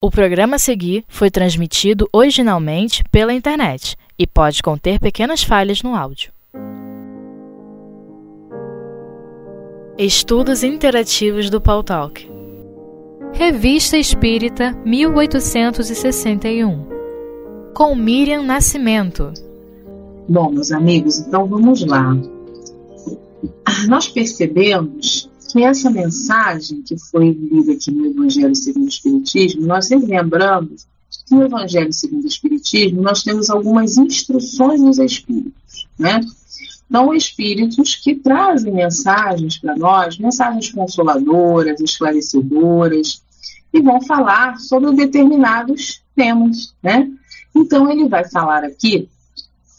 O programa a seguir foi transmitido originalmente pela internet e pode conter pequenas falhas no áudio. Estudos Interativos do Paul Talk Revista Espírita 1861 Com Miriam Nascimento Bom, meus amigos, então vamos lá. Nós percebemos essa mensagem que foi lida aqui no Evangelho segundo o Espiritismo, nós sempre lembramos que no Evangelho segundo o Espiritismo nós temos algumas instruções dos Espíritos, né? Então, Espíritos que trazem mensagens para nós, mensagens consoladoras, esclarecedoras, e vão falar sobre determinados temas, né? Então, ele vai falar aqui,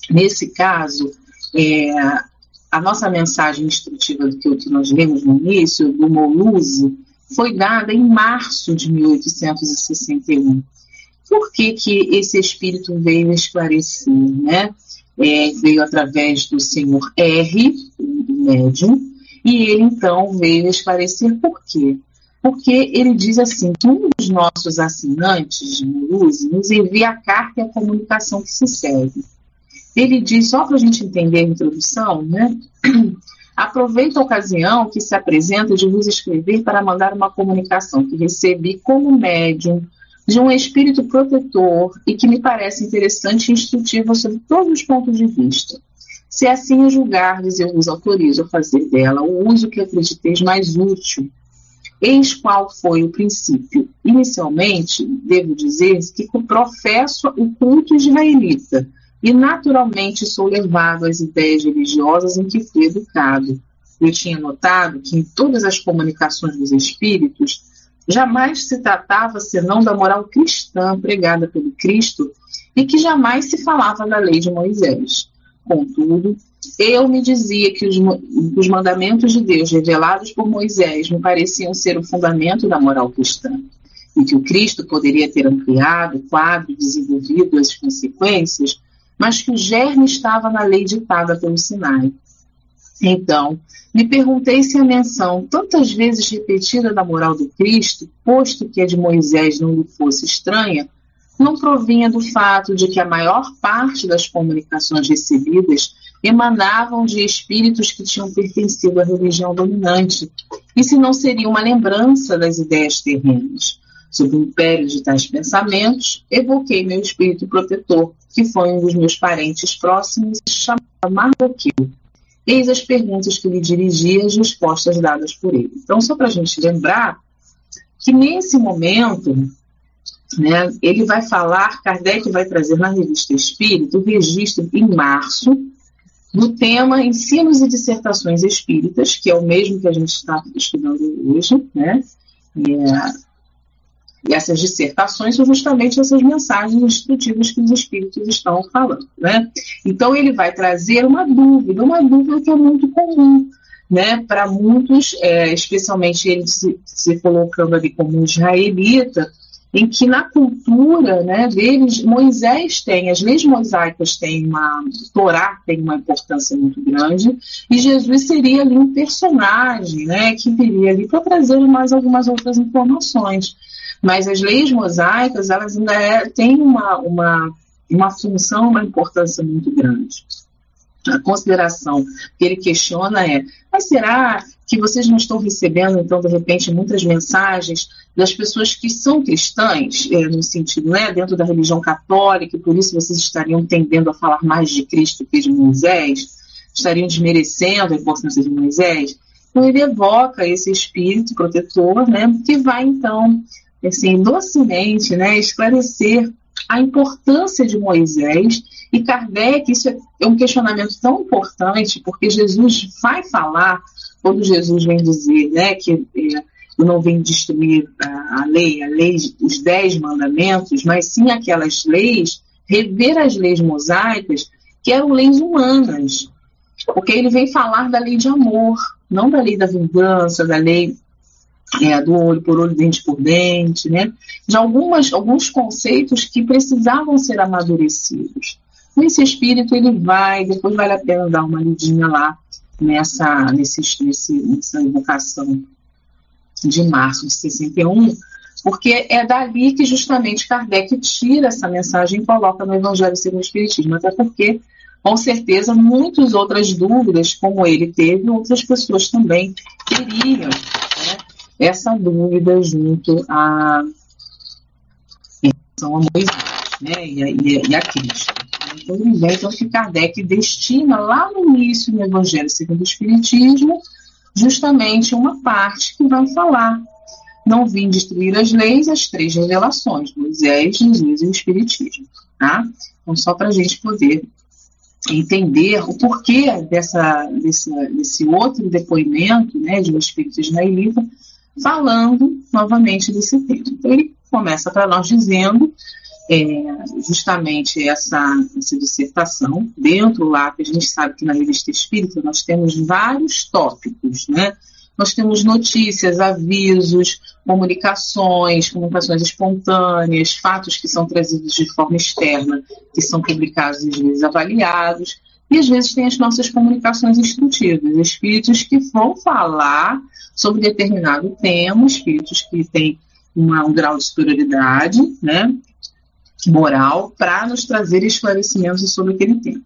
nesse caso, é, a nossa mensagem instrutiva do que nós lemos no início, do Moluzi, foi dada em março de 1861. Por que, que esse espírito veio esclarecer? Né? É, veio através do senhor R, do médium, e ele então veio esclarecer por quê. Porque ele diz assim que um dos nossos assinantes de Moluzi nos envia a carta e a comunicação que se segue. Ele diz, só para a gente entender a introdução, né? Aproveito a ocasião que se apresenta de vos escrever para mandar uma comunicação que recebi como médium de um espírito protetor e que me parece interessante e instrutiva sobre todos os pontos de vista. Se assim a julgardes, eu vos autorizo a fazer dela o uso que acrediteis mais útil. Eis qual foi o princípio. Inicialmente, devo dizer que professo o culto israelita, e naturalmente sou levado às ideias religiosas em que fui educado. Eu tinha notado que em todas as comunicações dos espíritos jamais se tratava senão da moral cristã pregada pelo Cristo e que jamais se falava da lei de Moisés. Contudo, eu me dizia que os, os mandamentos de Deus revelados por Moisés me pareciam ser o fundamento da moral cristã e que o Cristo poderia ter ampliado quadro, desenvolvido as consequências mas que o germe estava na lei ditada pelo Sinai. Então, me perguntei se a menção, tantas vezes repetida da moral do Cristo, posto que a de Moisés não lhe fosse estranha, não provinha do fato de que a maior parte das comunicações recebidas emanavam de espíritos que tinham pertencido à religião dominante, e se não seria uma lembrança das ideias terrenas. Sob o império de tais pensamentos, evoquei meu espírito protetor, que foi um dos meus parentes próximos, chamado Mardoqueu. Eis as perguntas que lhe dirigi e as respostas dadas por ele. Então, só para a gente lembrar que nesse momento, né, ele vai falar, Kardec vai trazer na revista Espírito o registro em março do tema Ensinos e Dissertações Espíritas, que é o mesmo que a gente está estudando hoje, né? E essas dissertações são justamente essas mensagens instrutivas que os espíritos estão falando. Né? Então, ele vai trazer uma dúvida, uma dúvida que é muito comum. Né, para muitos, é, especialmente ele se, se, colocando ali como um israelita, em que na cultura né, deles, Moisés tem, as leis mosaicas têm uma, Torá tem uma importância muito grande, e Jesus seria ali um personagem né, que viria ali para trazer mais algumas outras informações. Mas as leis mosaicas, elas ainda é, têm uma, uma, uma função, uma importância muito grande. A consideração que ele questiona é: mas será que vocês não estão recebendo, então, de repente, muitas mensagens das pessoas que são cristãs, é, no sentido, né, dentro da religião católica, e por isso vocês estariam tendendo a falar mais de Cristo que de Moisés? Estariam desmerecendo a importância de Moisés? Então, ele evoca esse espírito protetor, né, que vai, então, assim, docemente, né, esclarecer a importância de Moisés e Kardec, isso é um questionamento tão importante, porque Jesus vai falar, quando Jesus vem dizer né, que é, não vem destruir a, a lei, a lei, os dez mandamentos, mas sim aquelas leis, rever as leis mosaicas, que eram leis humanas. Porque ele vem falar da lei de amor, não da lei da vingança, da lei é, do olho por olho, dente por dente, né? de algumas, alguns conceitos que precisavam ser amadurecidos. Nesse espírito ele vai, depois vale a pena dar uma lidinha lá nessa, nesse, nesse, nessa invocação de março de 61, porque é dali que justamente Kardec tira essa mensagem e coloca no Evangelho segundo o Espiritismo, até porque, com certeza, muitas outras dúvidas, como ele teve, outras pessoas também teriam essa dúvida junto a, a Moisés né, e, a, e a Cristo. Então, ele vem, então, que Kardec destina lá no início do Evangelho segundo o Espiritismo, justamente uma parte que vai falar não vim destruir as leis, as três revelações, Moisés, Jesus e o Espiritismo. Tá? Então, só para a gente poder entender o porquê dessa, desse, desse outro depoimento né, de um espírito israelita, falando novamente desse tema. Então, ele começa para nós dizendo é, justamente essa, essa dissertação. Dentro lá, a gente sabe que na revista espírita nós temos vários tópicos, né? Nós temos notícias, avisos, comunicações, comunicações espontâneas, fatos que são trazidos de forma externa, que são publicados e avaliados, e às vezes tem as nossas comunicações instrutivas, espíritos que vão falar sobre determinado tema, espíritos que têm uma, um grau de superioridade né, moral para nos trazer esclarecimentos sobre aquele tema.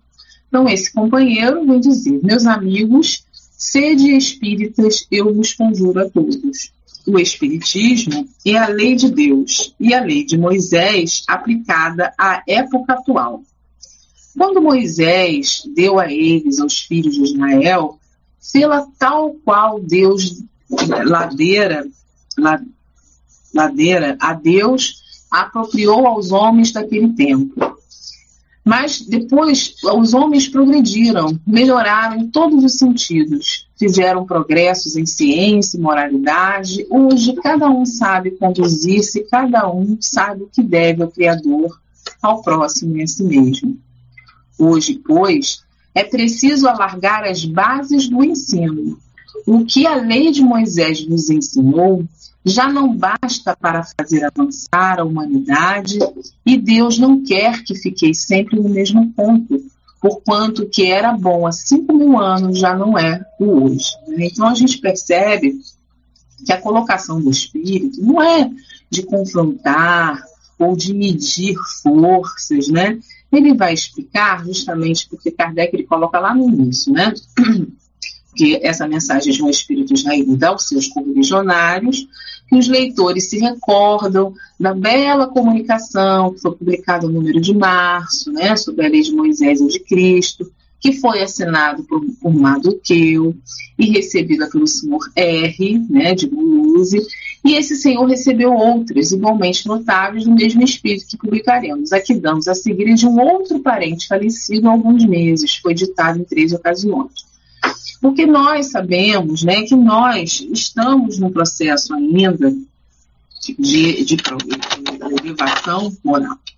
Então, esse companheiro vem dizer: meus amigos, Sede espíritas, eu vos conjuro a todos. O Espiritismo é a lei de Deus e a lei de Moisés aplicada à época atual. Quando Moisés deu a eles, aos filhos de Israel, fê-la tal qual Deus ladeira, ladeira a Deus apropriou aos homens daquele tempo. Mas depois os homens progrediram, melhoraram em todos os sentidos, fizeram progressos em ciência e moralidade. Hoje cada um sabe conduzir-se, cada um sabe o que deve ao Criador, ao próximo e a si mesmo. Hoje, pois, é preciso alargar as bases do ensino. O que a lei de Moisés nos ensinou já não basta para fazer avançar a humanidade e Deus não quer que fiquei sempre no mesmo ponto, porquanto que era bom há cinco mil anos já não é o hoje. Né? Então a gente percebe que a colocação do espírito não é de confrontar ou de medir forças, né? Ele vai explicar justamente porque Kardec ele coloca lá no início, né? Que essa mensagem de um espírito israelita aos seus correligionários que os leitores se recordam da bela comunicação que foi publicada no número de março, né, sobre a lei de Moisés e de Cristo, que foi assinado por, por Maduqueu e recebida pelo senhor R, né, de Muluse, e esse senhor recebeu outras igualmente notáveis do mesmo espírito que publicaremos. Aqui damos a seguir de um outro parente falecido há alguns meses, foi ditado em três ocasiões. Porque nós sabemos né, que nós estamos no processo ainda de, de, elevação.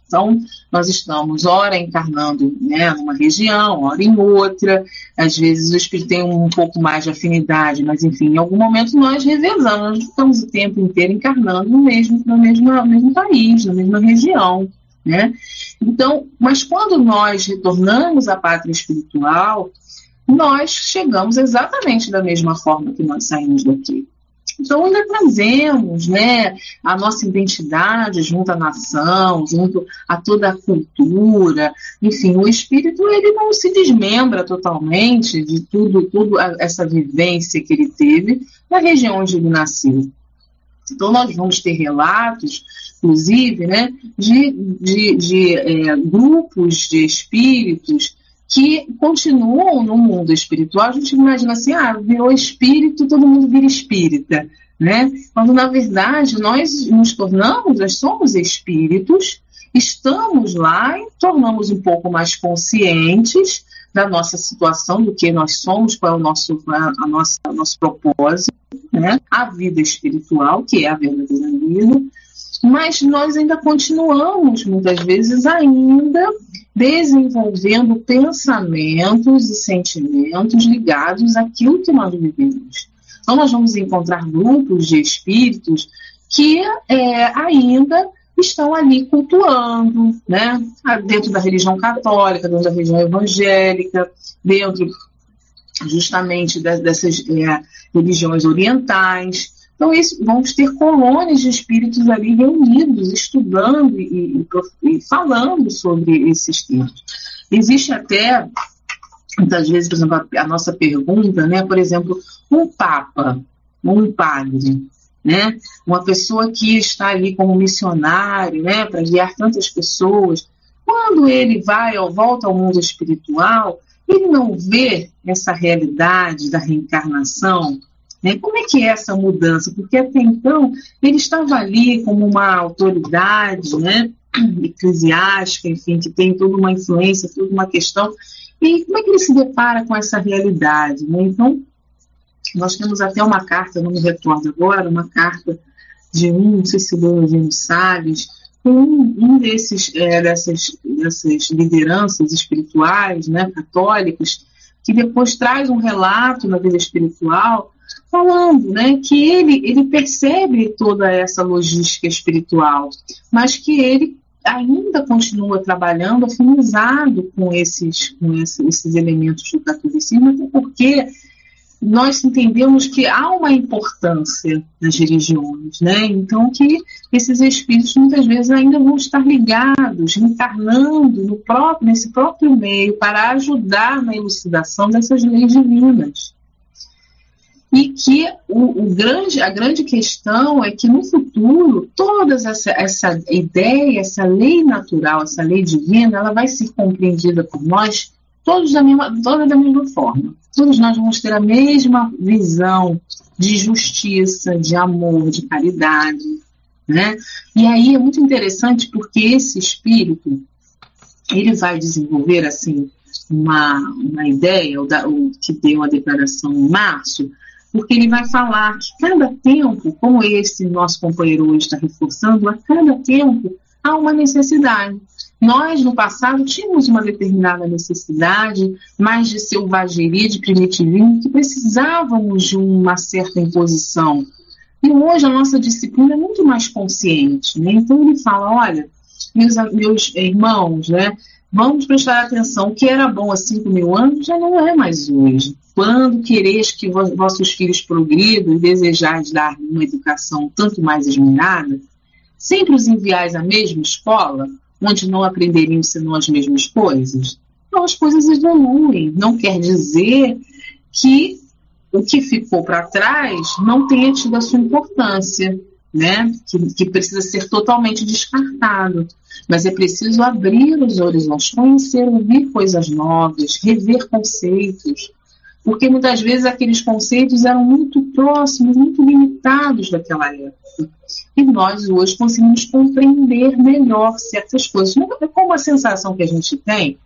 Então, nós estamos, ora, encarnando né, numa região, ora em outra. Às vezes o espírito tem um pouco mais de afinidade, mas, enfim, em algum momento nós revezamos, nós estamos o tempo inteiro encarnando no mesmo, no mesmo, no mesmo país, na mesma região. Né? Então, mas quando nós retornamos à pátria espiritual, nós chegamos exatamente da mesma forma que nós saímos daqui. Então, ainda trazemos né, a nossa identidade junto à nação, junto a toda a cultura. Enfim, o espírito ele não se desmembra totalmente de tudo, tudo essa vivência que ele teve na região onde ele nasceu. Então, nós vamos ter relatos, inclusive, né, de, de, de é, grupos de espíritos que continuam no mundo espiritual. A gente imagina assim, ah, virou espírito, todo mundo vira espírita, né? Quando na verdade nós nos tornamos, nós somos espíritos, estamos lá e tornamos um pouco mais conscientes da nossa situação, do que nós somos, qual é o nosso, a, a nossa, o nosso propósito, né? A vida espiritual, que é a verdadeira vida, mas nós ainda continuamos, muitas vezes, ainda desenvolvendo pensamentos e sentimentos ligados àquilo que nós vivemos. Então, nós vamos encontrar grupos de espíritos que é, ainda estão ali cultuando, né? dentro da religião católica, dentro da religião evangélica, dentro justamente dessas é, religiões orientais, Então, isso, vamos ter colônias de espíritos ali reunidos, estudando e, e, e falando sobre esses temas. Existe até, muitas vezes, por exemplo, a, a nossa pergunta, né, por exemplo, um papa, um padre, né, uma pessoa que está ali como missionário, né, para guiar tantas pessoas, quando ele vai ou volta ao mundo espiritual, ele não vê essa realidade da reencarnação, né? Como é que é essa mudança? Porque até então ele estava ali como uma autoridade né? eclesiástica, enfim, que tem toda uma influência, toda uma questão. E como é que ele se depara com essa realidade? Né? Então, nós temos até uma carta, não me recordo agora, uma carta de um, não sei se o Eugênio Salles, um, um desses, é, dessas, dessas lideranças espirituais, né, católicos, que depois traz um relato na vida espiritual falando né, que ele, ele percebe toda essa logística espiritual, mas que ele ainda continua trabalhando afinizado com esses, com esses, esses elementos do catolicismo, até porque nós entendemos que há uma importância nas religiões, né? Então que esses espíritos muitas vezes ainda vão estar ligados, encarnando no próprio, nesse próprio meio para ajudar na elucidação dessas leis divinas e que o, o, grande, a grande questão é que no futuro toda essa, essa ideia, essa lei natural, essa lei divina, ela vai ser compreendida por nós todos da mesma, toda da mesma forma. Todos nós vamos ter a mesma visão de justiça, de amor, de caridade, né? E aí é muito interessante porque esse espírito ele vai desenvolver assim uma, uma ideia, o, da, o que deu a declaração em março, porque ele vai falar que cada tempo, como esse nosso companheiro hoje está reforçando, a cada tempo há uma necessidade. Nós, no passado, tínhamos uma determinada necessidade, mais de selvageria, de primitivismo, que precisávamos de uma certa imposição. E hoje a nossa disciplina é muito mais consciente. Né? Então ele fala: olha, meus, meus irmãos, né, vamos prestar atenção, o que era bom há 5 mil anos já não é mais hoje. Quando quereis que vossos filhos progridam e desejais dar uma educação tanto mais esmerada, sempre os enviais à mesma escola, onde não aprenderiam senão as mesmas coisas? Então as coisas evoluem. Não quer dizer que o que ficou para trás não tenha tido a sua importância, né? Que, que, precisa ser totalmente descartado. Mas é preciso abrir os horizontes, conhecer, ouvir coisas novas, rever conceitos, porque muitas vezes aqueles conceitos eram muito próximos, muito limitados daquela época. E nós hoje conseguimos compreender melhor certas coisas. É como a sensação que a gente tem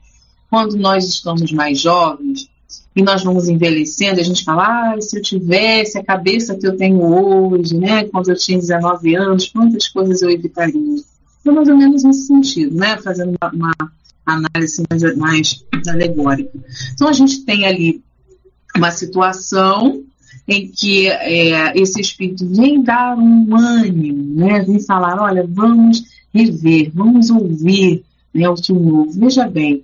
quando nós estamos mais jovens e nós vamos envelhecendo, a gente fala, ah, se eu tivesse a cabeça que eu tenho hoje, né, quando eu tinha 19 anos, quantas coisas eu evitaria. É mais ou menos nesse sentido, né, fazendo uma, uma análise mais, mais alegórica. Então a gente tem ali uma situação em que é, esse espírito vem dar um ânimo, né? vem falar, olha, vamos rever, vamos ouvir né, o que o novo. Veja bem,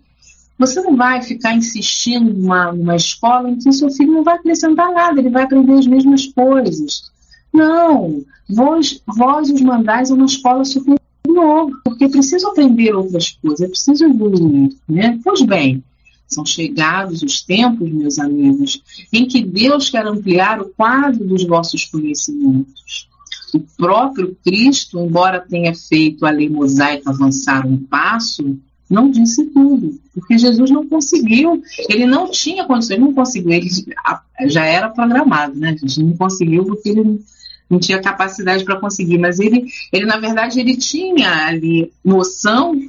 você não vai ficar insistindo numa, numa escola em que seu filho não vai acrescentar nada, ele vai aprender as mesmas coisas. Não, vós, vós os mandais a uma escola superior, porque é preciso aprender outras coisas, é preciso evoluir. Né? Pois bem, são chegados os tempos, meus amigos, em que Deus quer ampliar o quadro dos vossos conhecimentos. O próprio Cristo, embora tenha feito a lei mosaica avançar um passo, não disse tudo, porque Jesus não conseguiu, ele não tinha condições, ele não conseguiu, ele já era programado, né? Gente não conseguiu porque ele não tinha capacidade para conseguir, mas ele, ele na verdade, ele tinha ali noção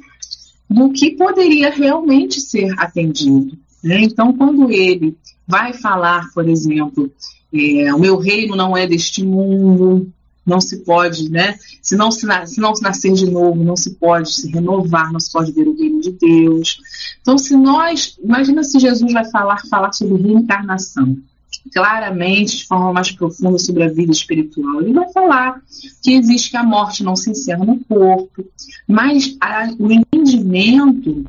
do que poderia realmente ser atendido. Né? Então, quando ele vai falar, por exemplo, é, o meu reino não é deste mundo, não se pode, né? Se não, se, se não nascer de novo, não se pode se renovar, não se pode ver o reino de Deus. Então, se nós, imagina se Jesus vai falar, falar sobre reencarnação claramente, de forma mais profunda sobre a vida espiritual. Ele vai falar que existe que a morte não se encerra no corpo, mas a, o entendimento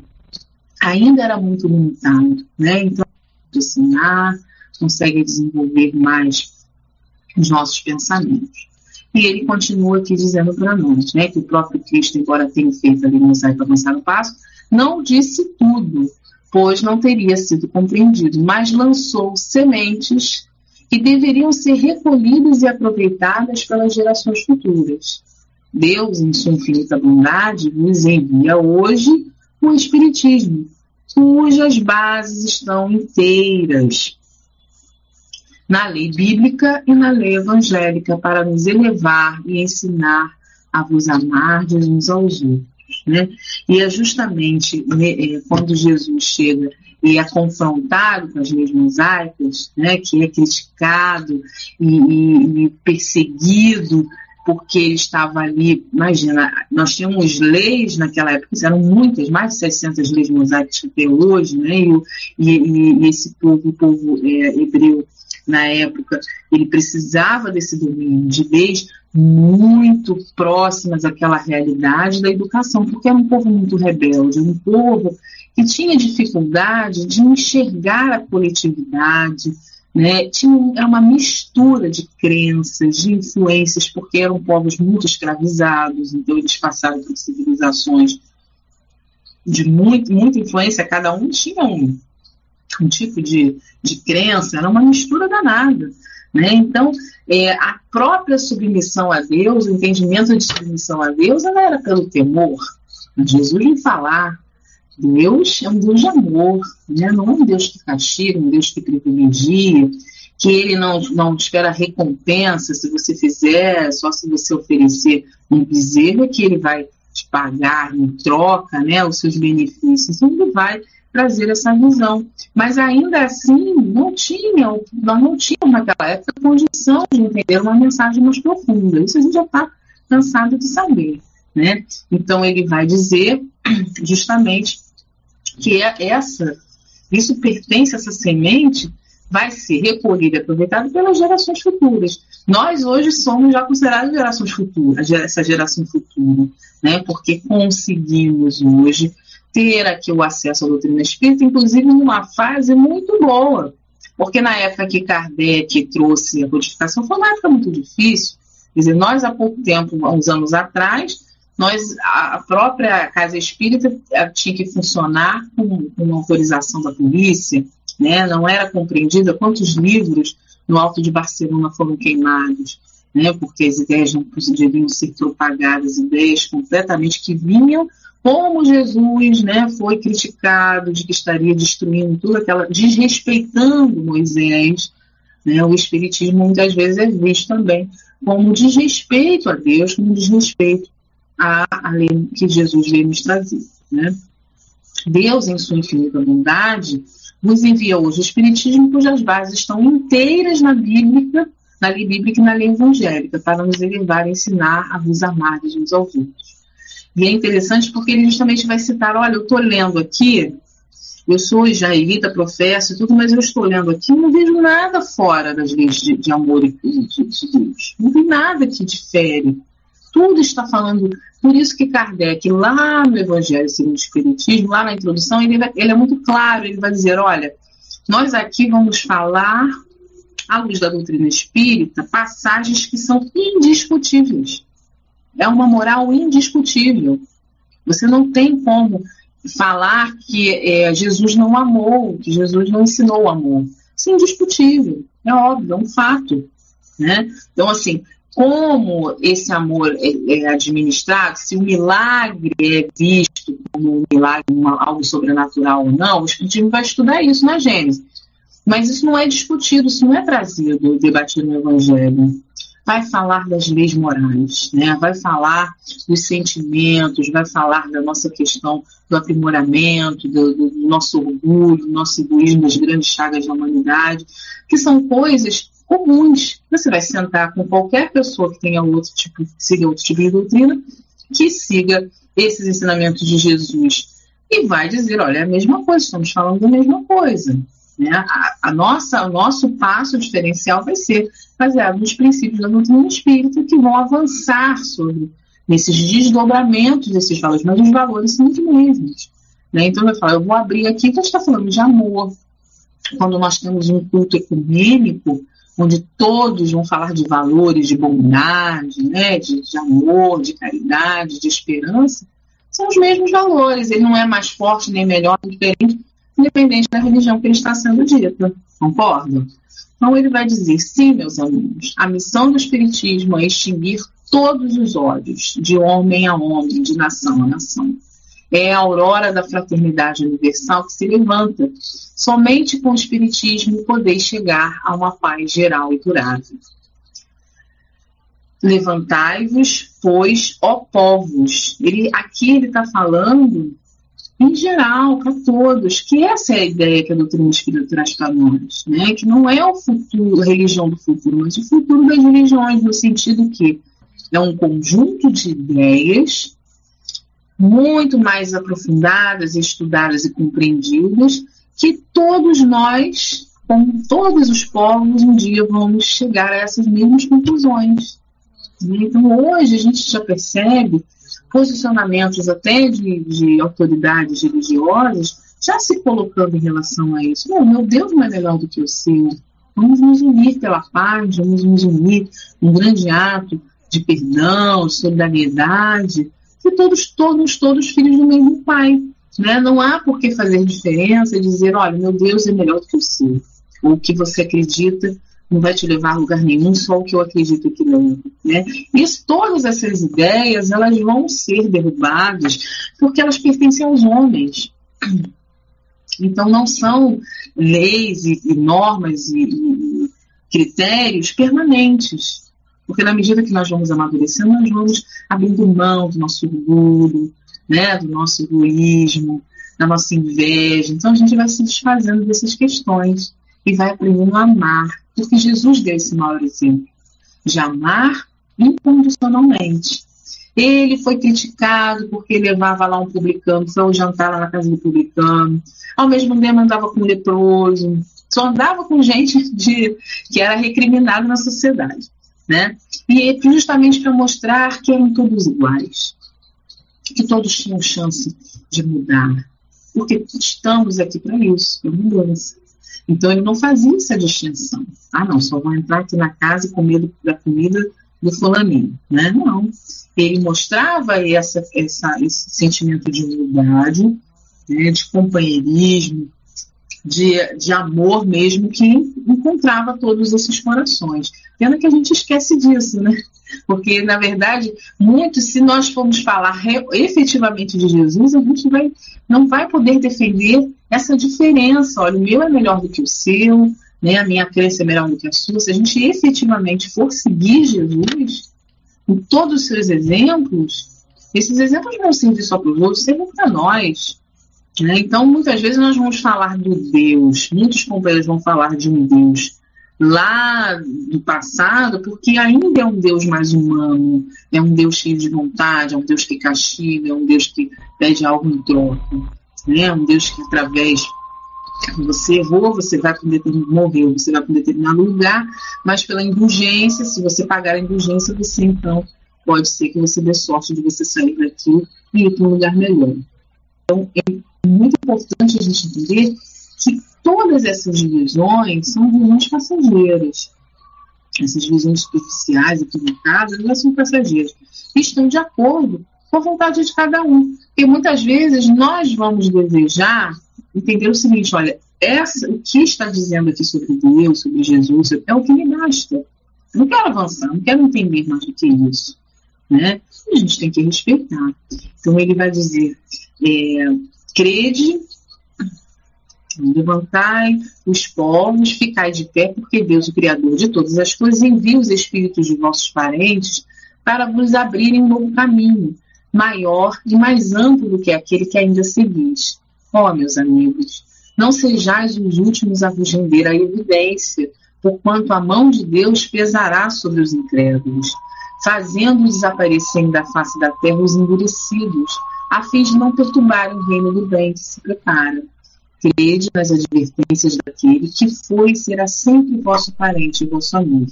ainda era muito limitado, né? Então, ensinar, consegue desenvolver mais os nossos pensamentos. E ele continua aqui dizendo para nós, né, que o próprio Cristo, embora tenha feito ali no mosaico avançar o passo, não disse tudo, pois não teria sido compreendido, mas lançou sementes que deveriam ser recolhidas e aproveitadas pelas gerações futuras. Deus, em sua infinita bondade, nos envia hoje o Espiritismo, cujas bases estão inteiras na lei bíblica e na lei evangélica para nos elevar e ensinar a vos amar de uns aos outros. Né? E é justamente né, é, quando Jesus chega e é confrontado com as leis mosaicas, né, que é criticado e, e, e perseguido porque ele estava ali, imagina, nós tínhamos leis naquela época, eram muitas, mais de 600 leis mosaicas que tem hoje, né, e, e, e esse povo, o povo é, hebreu na época, ele precisava desse domínio de leis muito próximas àquela realidade da educação, porque era um povo muito rebelde, um povo que tinha dificuldade de enxergar a coletividade, né? Tinha, era uma mistura de crenças, de influências, porque eram povos muito escravizados, então eles passaram por civilizações de muito, muita influência, cada um tinha um, um tipo de, de crença, era uma mistura danada. Né? Então, é, a própria submissão a Deus, o entendimento de submissão a Deus, ela era pelo temor. Jesus vem falar Deus é um Deus de amor, né? não é um Deus que castiga, um Deus que privilegia, que ele não, não espera recompensa se você fizer, só se você oferecer um bezerro, que ele vai te pagar em troca né, os seus benefícios. Então, ele vai trazer essa visão. Mas ainda assim, não tinha, nós não tínhamos naquela época condição de entender uma mensagem mais profunda. Isso a gente já está cansado de saber. Né? Então ele vai dizer justamente que é essa, isso pertence a essa semente, vai ser recolhida e aproveitada pelas gerações futuras. Nós hoje somos já considerados gerações futuras, essa geração futura, né? Porque conseguimos hoje ter aqui o acesso à doutrina espírita, inclusive numa fase muito boa. Porque na época que Kardec trouxe a codificação, foi uma época muito difícil. Quer dizer, nós há pouco tempo, há uns anos atrás, nós, a própria Casa Espírita tinha que funcionar com, com autorização da polícia, né? não era compreendida quantos livros no Alto de Barcelona foram queimados, né? porque as ideias não poderiam ser propagadas, ideias completamente que vinham como Jesus né, foi criticado de que estaria destruindo tudo aquela, desrespeitando Moisés. Né, o Espiritismo muitas vezes é visto também como desrespeito a Deus, como desrespeito a, a lei que Jesus veio nos trazer. Né? Deus, em sua infinita bondade, nos envia hoje o Espiritismo, cujas bases estão inteiras na Bíblia, na lei bíblica e na lei evangélica, para nos elevar e ensinar a vos amar uns aos outros. E é interessante porque ele justamente vai citar: olha, eu estou lendo aqui, eu sou israelita, professo e tudo, mas eu estou lendo aqui, não vejo nada fora das leis de, de amor e de, de Deus. Não vi nada que difere tudo está falando. Por isso que Kardec, lá no Evangelho segundo o Espiritismo, lá na introdução, ele, ele é muito claro, ele vai dizer, olha, nós aqui vamos falar, à luz da doutrina espírita, passagens que são indiscutíveis. É uma moral indiscutível. Você não tem como falar que é, Jesus não amou, que Jesus não ensinou o amor. Isso é indiscutível, é óbvio, é um fato. Né? Então, assim, como esse amor é, é, administrado, se o milagre é visto como um milagre, uma, algo sobrenatural ou não, o Espiritismo vai estudar isso na Gênesis. Mas isso não é discutido, isso não é trazido, debatido no Evangelho. Vai falar das leis morais, né? vai falar dos sentimentos, vai falar da nossa questão do aprimoramento, do, do nosso orgulho, do nosso egoísmo, das grandes chagas da humanidade, que são coisas comuns. Você vai sentar com qualquer pessoa que tenha outro tipo, siga outro tipo de doutrina, que siga esses ensinamentos de Jesus e vai dizer, olha, é a mesma coisa, estamos falando da mesma coisa. Né? A, a nossa, o nosso passo diferencial vai ser baseado nos princípios da doutrina espírita que vão avançar sobre esses desdobramentos desses valores, mas os valores são os mesmos. Né? Então, eu falo, eu vou abrir aqui, que a gente está falando de amor. Quando nós temos um culto ecumênico, onde todos vão falar de valores, de bondade, né, de, de amor, de caridade, de esperança, são os mesmos valores. Ele não é mais forte, nem melhor, nem diferente, independente da religião que ele está sendo dita. Concorda? Então ele vai dizer: sim, meus alunos, a missão do Espiritismo é extinguir todos os ódios, de homem a homem, de nação a nação. É a aurora da fraternidade universal que se levanta. Somente com o Espiritismo poder chegar a uma paz geral e durável. Levantai-vos, pois, ó povos. Ele, aqui ele está falando em geral, para todos, que essa é a ideia que a doutrina espírita traz para nós, né? que não é o futuro, a religião do futuro, mas o futuro das religiões, no sentido que é um conjunto de ideias muito mais aprofundadas, estudadas e compreendidas, que todos nós, como todos os povos, um dia vamos chegar a essas mesmas conclusões. Então, hoje, a gente já percebe posicionamentos até de, de autoridades religiosas já se colocando em relação a isso. Não, meu Deus não é melhor do que o seu. Vamos nos unir pela paz, vamos nos unir um grande ato de perdão, de solidariedade, e todos, todos, todos filhos do mesmo Pai. Né? Não há por que fazer diferença e dizer, olha, meu Deus é melhor do que o seu. Ou o que você acredita não vai te levar a lugar nenhum, só o que eu acredito que não. Né? Isso, todas essas ideias elas vão ser derrubadas porque elas pertencem aos homens. Então não são leis e, e normas e, e critérios permanentes. Porque na medida que nós vamos amadurecendo, nós vamos abrindo mão do nosso orgulho, né, do nosso egoísmo, da nossa inveja. Então a gente vai se desfazendo dessas questões e vai aprendendo a amar porque Jesus deu esse maior exemplo de amar incondicionalmente. Ele foi criticado porque levava lá um publicano, foi ao jantar lá na casa do publicano, ao mesmo tempo andava com um leproso, só andava com gente de, que era recriminada na sociedade. Né? E é justamente para mostrar que eram todos iguais, que todos tinham chance de mudar, porque estamos aqui para isso, para mudança. Então ele não fazia essa distinção. Ah, não, só vou entrar aqui na casa e comer da comida do fulaninho, né? Não. Ele mostrava essa, essa, esse sentimento de unidade, né, de companheirismo, de, de amor mesmo que encontrava todos esses corações. Pena que a gente esquece disso, né? Porque, na verdade, muito, se nós formos falar efetivamente de Jesus, a gente vai, não vai poder defender essa diferença. Olha, o meu é melhor do que o seu, né? a minha crença é melhor do que a sua. Se a gente efetivamente for seguir Jesus, em todos os seus exemplos, esses exemplos não servem só para os outros, servem para nós. Né? Então, muitas vezes nós vamos falar do Deus, muitos companheiros vão falar de um Deus lá do passado, porque ainda é um Deus mais humano, é um Deus cheio de vontade, é um Deus que castiga, é um Deus que pede algo em troca, né? é um Deus que através você errou, você vai para um determinado morreu, você vai para um determinado lugar, mas pela indulgência, se você pagar a indulgência, você então pode ser que você dê sorte de você sair daqui e ir para um lugar melhor. Então é muito importante a gente entender que todas essas visões são visões passageiras. Essas visões superficiais, equivocadas, elas são passageiras. Estão de acordo com a vontade de cada um. Porque muitas vezes nós vamos desejar entender o seguinte: olha, essa, o que está dizendo aqui sobre Deus, sobre Jesus, é o que me basta. Não quero avançar, não quero entender mais do que isso. Né? A gente tem que respeitar. Então ele vai dizer: é, crede Levantai os povos, ficai de pé, porque Deus, o Criador de todas as coisas, envia os espíritos de vossos parentes para vos abrirem um novo caminho, maior e mais amplo do que aquele que ainda seguis. Ó, oh, meus amigos, não sejais os últimos a vos render a evidência, porquanto a mão de Deus pesará sobre os incrédulos, fazendo desaparecerem da face da terra os endurecidos, a fim de não perturbarem o reino do bem que se prepara crede nas advertências daquele que foi e será sempre vosso parente e vosso amigo.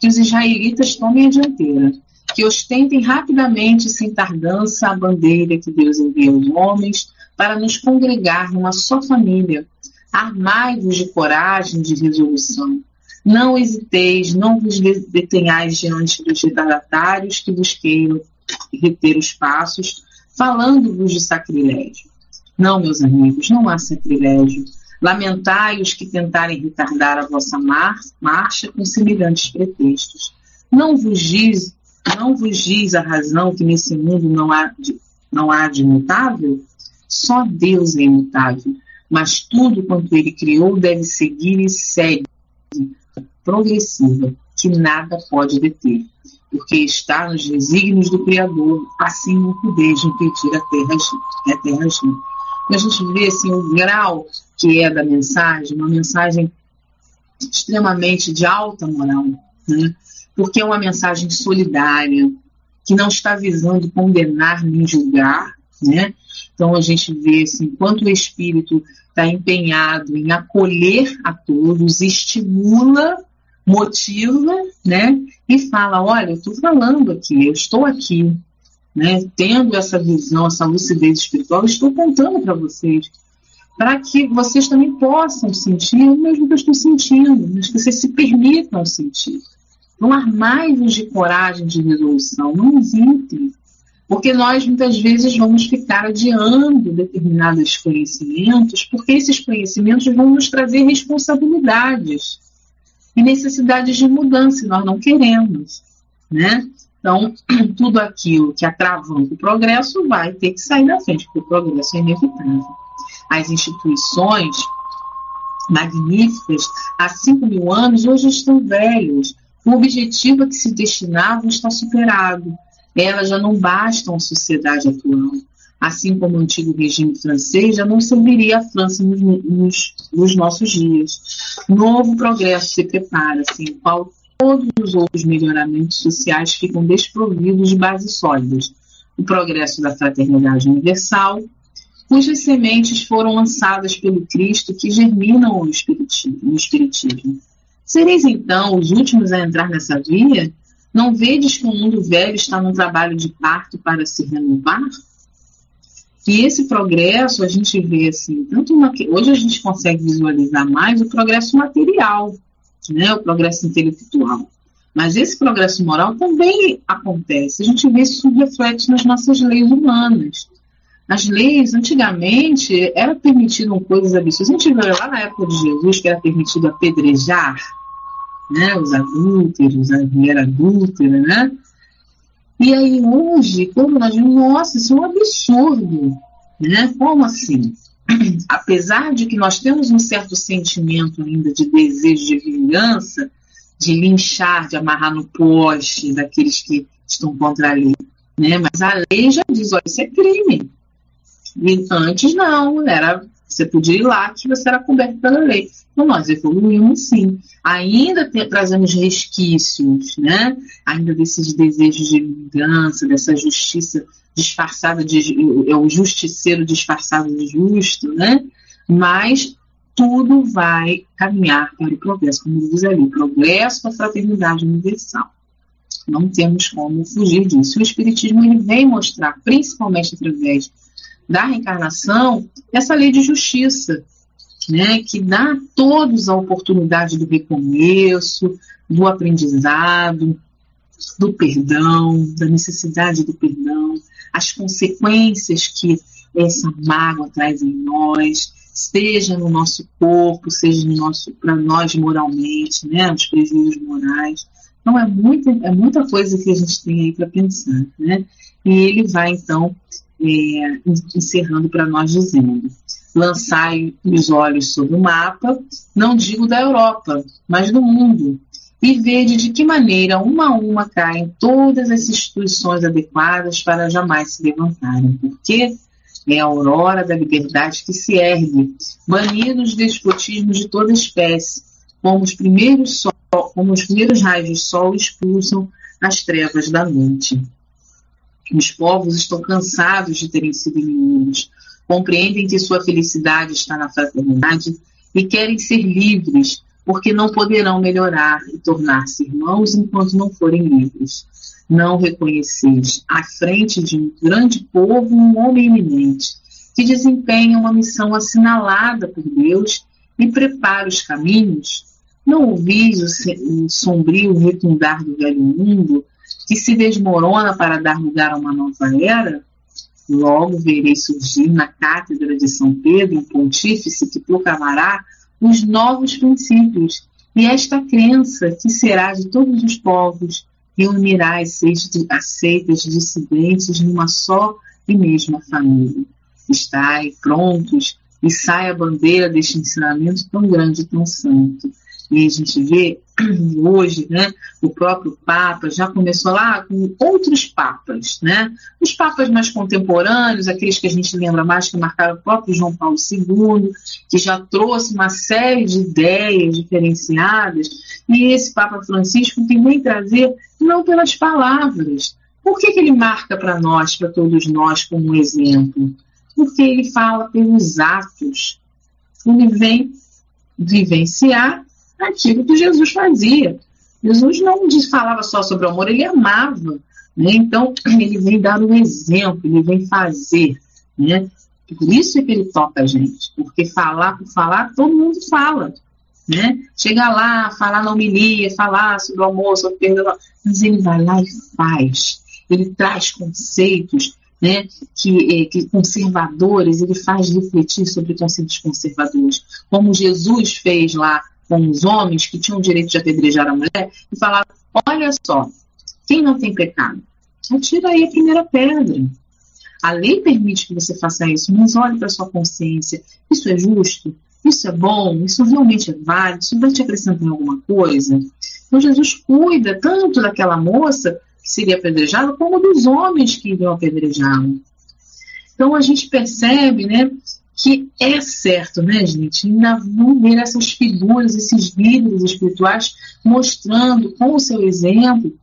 Que os israelitas tomem a dianteira, que ostentem rapidamente, sem tardança, a bandeira que Deus envia aos homens para nos congregar numa só família. Armai-vos de coragem, de resolução. Não hesiteis, não vos detenhais diante dos retardatários que busqueiam reter os passos, falando-vos de sacrilégio. Não, meus amigos, não há sacrilégio. Lamentai os que tentarem retardar a vossa mar marcha com semelhantes pretextos. Não vos diz, não vos diz a razão que nesse mundo não há de, não há de imutável? Só Deus é imutável, mas tudo quanto ele criou deve seguir e segue progressiva, que nada pode deter, porque está nos desígnios do Criador, assim não podeis impedir a terra, a terra agir. A gente vê assim, o grau que é da mensagem, uma mensagem extremamente de alta moral, né? porque é uma mensagem solidária, que não está visando condenar nem julgar, né? Então a gente vê assim, quanto o espírito está empenhado em acolher a todos, estimula, motiva, né? E fala, olha, eu estou falando aqui, eu estou aqui, né? Tendo essa visão, essa lucidez espiritual, estou contando para vocês, para que vocês também possam sentir o mesmo que eu estou sentindo, mas que vocês se permitam sentir. Não armai-vos de coragem de resolução, não hesitem. Porque nós muitas vezes vamos ficar adiando determinados conhecimentos, porque esses conhecimentos vão nos trazer responsabilidades e necessidades de mudança, e nós não queremos. Né? Então, tudo aquilo que atravanca o progresso vai ter que sair da frente, porque o progresso é inevitável. As instituições magníficas, há 5 mil anos, hoje estão velhos. O objetivo a que se destinavam está superado elas já não bastam à sociedade atual. Assim como o antigo regime francês já não serviria a França nos, nos, nos nossos dias. Novo progresso se prepara, assim, qual todos os outros melhoramentos sociais ficam desprovidos de bases sólidas. O progresso da fraternidade universal, cujas sementes foram lançadas pelo Cristo que germinam no espiritismo. Espiritismo. Sereis então os últimos a entrar nessa via? Não vedes que o mundo velho está num trabalho de parto para se renovar? E esse progresso a gente vê assim, tanto hoje a gente consegue visualizar mais o progresso material, né, o progresso intelectual. Mas esse progresso moral também acontece. A gente vê isso reflete nas nossas leis humanas. As leis, antigamente, era permitido coisas absurdas. A gente vê lá na época de Jesus que era permitido apedrejar né, os adúlteros, a mulher adúltera, né? E aí hoje, como nós vimos, nossa, isso é um absurdo, né? Como assim? Apesar de que nós temos um certo sentimento ainda de desejo de vingança, de linchar, de amarrar no poste daqueles que estão contra a lei, né? Mas a lei já diz, olha, isso é crime. E antes não, era você podia ir lá que você era coberto pela lei. Então, nós evoluímos sim. Ainda te, trazemos resquícios, né? Ainda desses desejos de vingança, dessa justiça disfarçada de. É o justiceiro disfarçado de justo, né? Mas tudo vai caminhar para o progresso, como diz ali, progresso da fraternidade universal. Não temos como fugir disso. O Espiritismo ele vem mostrar, principalmente através da reencarnação, essa lei de justiça, né, que dá a todos a oportunidade do recomeço, do aprendizado, do perdão, da necessidade do perdão, as consequências que essa mágoa traz em nós, seja no nosso corpo, seja no nosso para nós moralmente, né, os prejuízos morais. Então é muita, é muita coisa que a gente tem aí para pensar, né? E ele vai então é, encerrando para nós dizendo: lançai os olhos sobre o mapa, não digo da Europa, mas do mundo, e vede de que maneira uma a uma caem todas as instituições adequadas para jamais se levantarem, porque é a aurora da liberdade que se ergue, banindo os despotismos de toda espécie, como os primeiros, sol, como os primeiros raios de sol expulsam as trevas da noite. Os povos estão cansados de terem sido inimigos, compreendem que sua felicidade está na fraternidade e querem ser livres, porque não poderão melhorar e tornar-se irmãos enquanto não forem livres. Não reconheceis à frente de um grande povo um homem eminente, que desempenha uma missão assinalada por Deus e prepara os caminhos. Não ouvis o sombrio retundar do velho mundo, que se desmorona para dar lugar a uma nova era? Logo verei surgir na cátedra de São Pedro um pontífice que proclamará os novos princípios e esta crença que será de todos os povos reunirá as seitas dissidentes numa só e mesma família. Estai prontos e sai a bandeira deste ensinamento tão grande e tão santo. E a gente vê hoje, né, o próprio Papa já começou lá com outros papas, né? Os papas mais contemporâneos, aqueles que a gente lembra mais que marcaram o próprio João Paulo II, que já trouxe uma série de ideias diferenciadas, e esse Papa Francisco que vem trazer não pelas palavras. Por que, que ele marca para nós, para todos nós, como um exemplo? Porque ele fala pelos atos. Ele vem vivenciar aquilo que Jesus fazia. Jesus não falava só sobre o amor, ele amava. Né? Então, ele vem dar um exemplo, ele vem fazer. Né? Por isso é que ele toca a gente, porque falar por falar, todo mundo fala. Né? Chegar lá, falar na homilia, falar sobre o amor, sobre o perdão, mas ele vai lá e faz. Ele traz conceitos né, que, eh, que, conservadores, ele faz refletir sobre conceitos conservadores, como Jesus fez lá com os homens que tinham o direito de apedrejar a mulher e falaram: olha só, quem não tem pecado, atira aí a primeira pedra. A lei permite que você faça isso, mas olhe para sua consciência. Isso é justo? Isso é bom? Isso realmente é válido? Isso vai te acrescentar alguma coisa? Então Jesus cuida tanto daquela moça que seria apedrejada, como dos homens que iriam apedrejá-la. Então a gente percebe, né, que é certo, né, gente? Ainda vão ver essas figuras, esses líderes espirituais mostrando com o seu exemplo,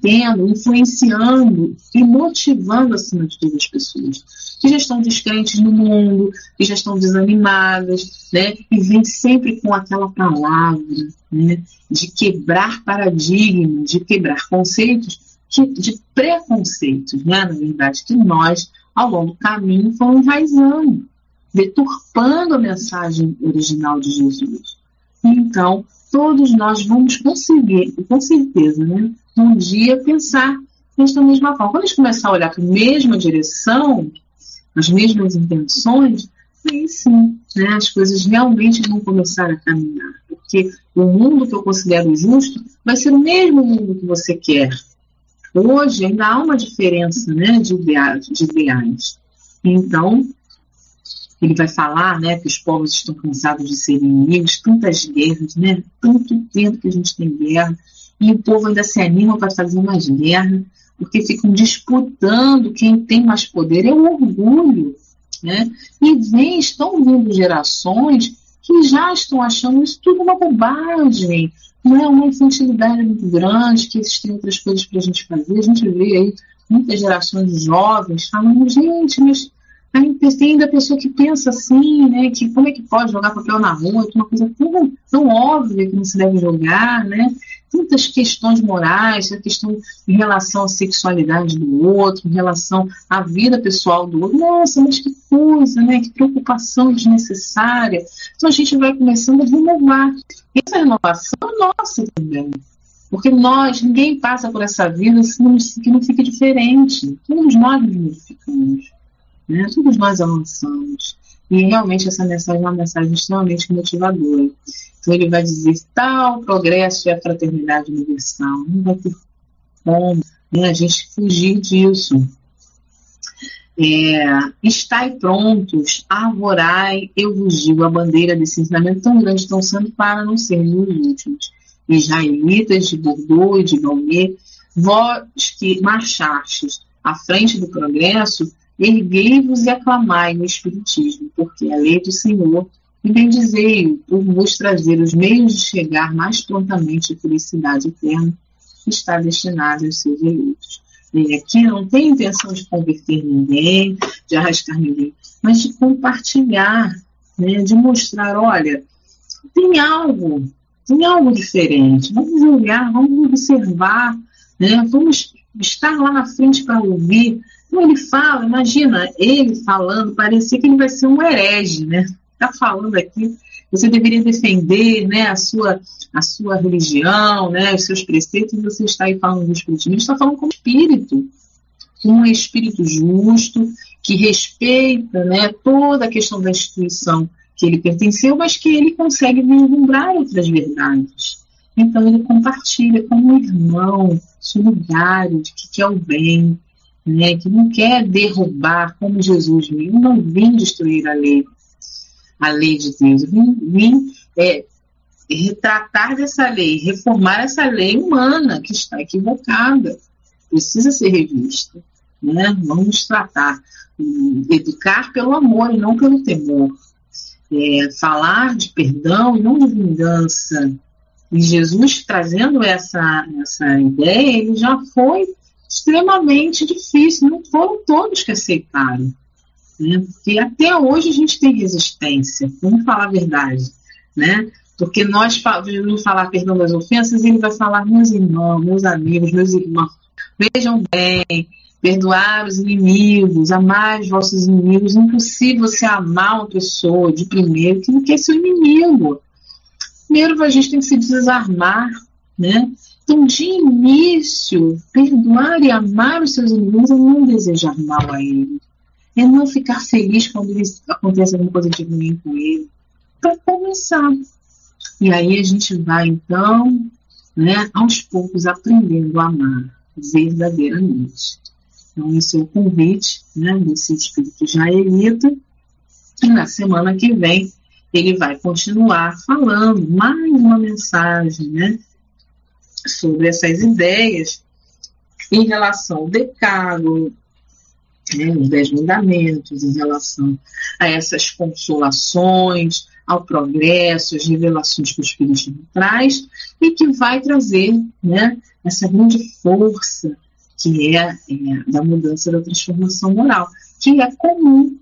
tendo, influenciando e motivando acima de todas as pessoas que já estão descrentes no mundo, que já estão desanimadas, né? E vem sempre com aquela palavra, né? De quebrar paradigmas, de quebrar conceitos, de preconceitos, né? Na verdade, que nós, ao longo do caminho, fomos enraizando deturpando a mensagem original de Jesus. Então, todos nós vamos conseguir, com certeza, né, um dia pensar desta mesma forma. Quando a gente começar a olhar para a mesma direção, as mesmas intenções, aí sim, né, as coisas realmente vão começar a caminhar. Porque o mundo que eu considero justo vai ser o mesmo mundo que você quer. Hoje ainda há uma diferença né, de, de ideais. Então, ele vai falar né, que os povos estão cansados de serem inimigos, tantas guerras, né, tanto tempo que a gente tem guerra, e o povo ainda se anima para fazer mais guerra, porque ficam disputando quem tem mais poder, é o orgulho. Né? E vem, estão vindo gerações que já estão achando isso tudo uma bobagem, não é uma infantilidade muito grande, que existem outras coisas para a gente fazer. A gente vê aí muitas gerações jovens falando, gente, mas tem ainda pessoa que pensa assim, né? Que como é que pode jogar papel na rua, que é uma coisa tão, tão óbvia que não se deve jogar, né? Tantas questões morais, a questão em relação à sexualidade do outro, em relação à vida pessoal do outro. Nossa, mas que coisa, né? Que preocupação desnecessária. Então a gente vai começando a renovar. Essa renovação é nossa também. Porque nós, ninguém passa por essa vida que não fique diferente. Todos nós modificamos. Né? Todos nós avançamos. E realmente essa mensagem é uma mensagem extremamente motivadora. Então ele vai dizer tal progresso é a fraternidade universal. Não vai ter como né, a gente fugir disso. É, estai prontos, arvorai, eu vos digo, a bandeira desse ensinamento tão grande, tão santo, para não sermos os últimos. Israelitas de Bordeaux e de Balmê, vós que marchastes à frente do progresso, Erguei-vos e aclamai no Espiritismo, porque a lei do Senhor, e bendizei-o por vos trazer os meios de chegar mais prontamente à felicidade eterna que está destinada aos seus eleitos. E aqui não tem intenção de converter ninguém, de arrastar ninguém, mas de compartilhar, né, de mostrar, olha, tem algo, tem algo diferente, vamos olhar, vamos observar, né, vamos estar lá na frente para ouvir, como ele fala, imagina ele falando, parecia que ele vai ser um herege, né? Está falando aqui você deveria defender né, a, sua, a sua religião, né, os seus preceitos, você está aí falando do espiritismo. Está falando como espírito, um espírito justo, que respeita né, toda a questão da instituição que ele pertenceu, mas que ele consegue vislumbrar outras verdades. Então ele compartilha como um irmão solidário, de que quer o bem, né, que não quer derrubar, como Jesus veio, não vim destruir a lei, a lei de Deus, vim, vim é, retratar dessa lei, reformar essa lei humana que está equivocada, precisa ser revista. Né? Vamos tratar, educar pelo amor e não pelo temor. É, falar de perdão e não de vingança. E Jesus trazendo essa, essa ideia, ele já foi extremamente difícil, não foram todos que aceitaram. Né? Até hoje a gente tem resistência, vamos falar a verdade. Né? Porque nós vamos falar perdão das ofensas, ele vai falar, meus irmãos, meus amigos, meus irmãos, vejam bem, perdoar os inimigos, amar os vossos inimigos. Impossível você amar uma pessoa de primeiro que não quer ser inimigo. Primeiro a gente tem que se desarmar, né? Então, de início, perdoar e amar os seus inimigos é não desejar mal a eles. É não ficar feliz quando acontece alguma coisa de ruim com ele. Para começar. E aí a gente vai, então, né, aos poucos aprendendo a amar verdadeiramente. Então, esse é o convite né, desse espírito jaelita. E na semana que vem, ele vai continuar falando mais uma mensagem, né? Sobre essas ideias em relação ao decálogo, né, os dez mandamentos, em relação a essas consolações, ao progresso, as revelações que o Espiritismo traz e que vai trazer né, essa grande força que é, é, da mudança da transformação moral, que é comum,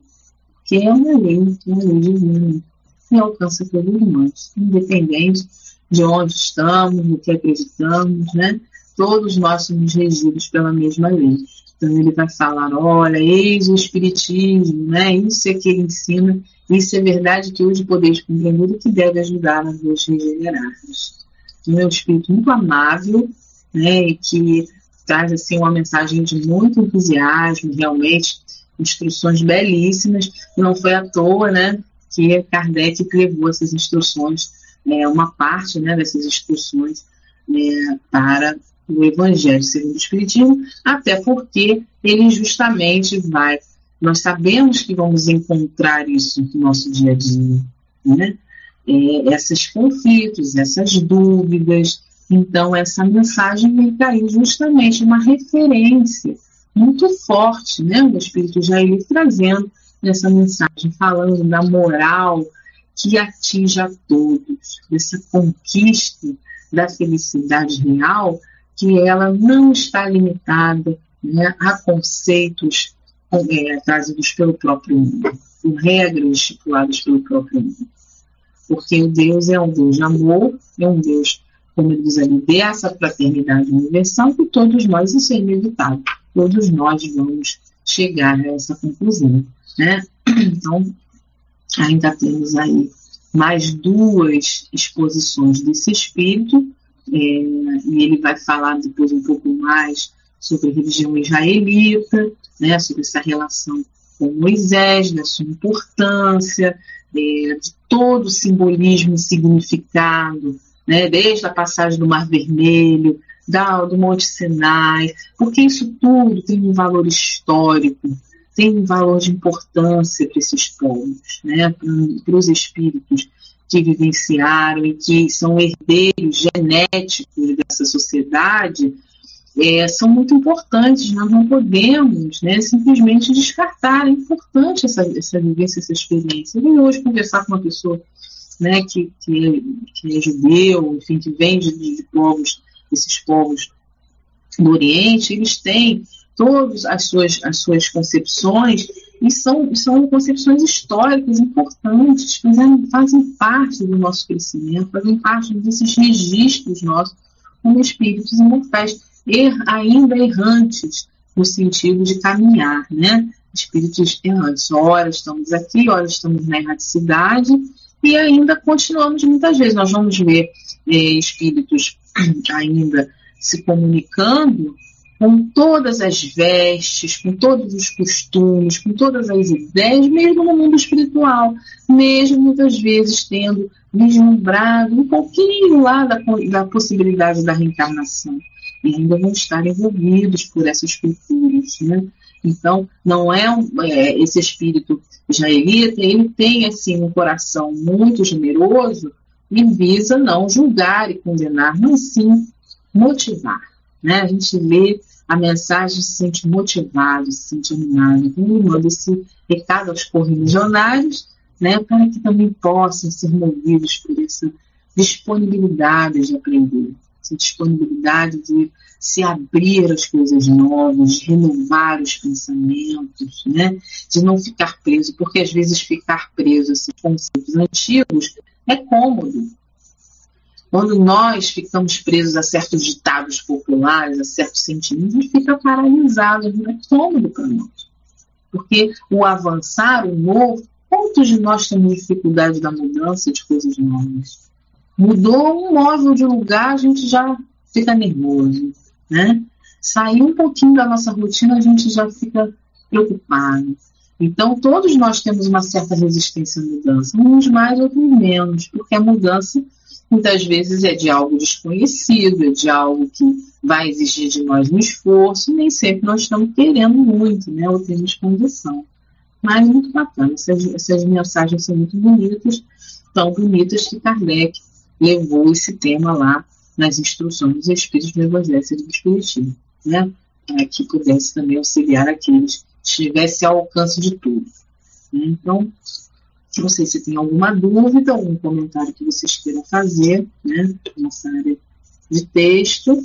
que é uma lei, uma lei divina, que alcança todos nós, independente de onde estamos, no que acreditamos, né? Todos nós somos regidos pela mesma lei. Então ele vai falar, olha, eis o Espiritismo, né? Isso é que ele ensina, isso é verdade que hoje podeis compreender e que deve ajudar a vos regenerar-vos. Então é um Espírito muito amável, né? E que traz assim uma mensagem de muito entusiasmo, realmente, instruções belíssimas, não foi à toa, né? Que Kardec levou essas instruções é, uma parte né, dessas instruções é, para o Evangelho segundo o Espiritismo, até porque ele justamente vai. Nós sabemos que vamos encontrar isso no nosso dia a dia, né? É, esses conflitos, essas dúvidas. Então, essa mensagem vem cair justamente uma referência muito forte, né? O Espírito Jair trazendo nessa mensagem, falando da moral que atinja a todos, dessa conquista da felicidade real, que ela não está limitada né, a conceitos é, trazidos pelo próprio mundo, com regras estipuladas pelo próprio mundo. Porque o Deus é um Deus de amor, é um Deus, como ele diz ali, dessa fraternidade universal, que todos nós, isso é inevitável, todos nós vamos chegar a essa conclusão. Né? Então, ainda temos aí mais duas exposições desse espírito, é, e ele vai falar depois um pouco mais sobre a religião israelita, né, sobre essa relação com Moisés, da sua importância, é, de todo o simbolismo e significado, né, desde a passagem do Mar Vermelho, da, do Monte Sinai, porque isso tudo tem um valor histórico, tem um valor de importância para esses povos, né, para os espíritos que vivenciaram e que são herdeiros genéticos dessa sociedade, é, são muito importantes. Nós não podemos né, simplesmente descartar. É importante essa, essa vivência, essa experiência. Eu hoje conversar com uma pessoa né, que, que, é, que é judeu, enfim, que vem de, de povos, esses povos do Oriente, eles têm todas as suas, as suas concepções e são, são concepções históricas importantes, fazem, fazem parte do nosso crescimento, fazem parte desses registros nossos como espíritos imortais, er, ainda errantes, no sentido de caminhar, né? Espíritos errantes. Ora estamos aqui, ora estamos na erraticidade, e ainda continuamos muitas vezes. Nós vamos ver é, espíritos ainda se comunicando com todas as vestes, com todos os costumes, com todas as ideias, mesmo no mundo espiritual, mesmo muitas vezes tendo vislumbrado um pouquinho lá da, da possibilidade da reencarnação. E ainda vão estar envolvidos por essas culturas. Né? Então, não é, um, é esse espírito israelita, ele tem assim um coração muito generoso e visa não julgar e condenar, mas sim motivar. Né? A gente lê a mensagem se sente motivado, se sente animado. Então, manda esse recado aos correligionários, né, para que também possam ser movidos por essa disponibilidade de aprender, essa disponibilidade de se abrir às coisas novas, de renovar os pensamentos, né? de não ficar preso, porque às vezes ficar preso a esses conceitos antigos é cômodo. Quando nós ficamos presos a certos ditados populares, a certos sentimentos, a gente fica paralisado, não é cômodo para nós. Porque o avançar, o novo, quantos de nós temos dificuldade da mudança de coisas novas? Mudou um móvel de lugar, a gente já fica nervoso né? Sair um pouquinho da nossa rotina, a gente já fica preocupado. Então, todos nós temos uma certa resistência à mudança, uns mais, outros menos, porque a mudança muitas vezes é de algo desconhecido, é de algo que vai exigir de nós um esforço, nem sempre nós estamos querendo muito, né, ou temos condição. Mas muito bacana, essas, essas mensagens são muito bonitas, tão bonitas que Kardec levou esse tema lá nas instruções dos Espíritos do Evangelho do Espiritismo, né? para que pudesse também auxiliar aqueles que estivessem ao alcance de tudo. Né? Então, não sei se tem alguma dúvida, algum comentário que vocês queiram fazer né, nessa área de texto.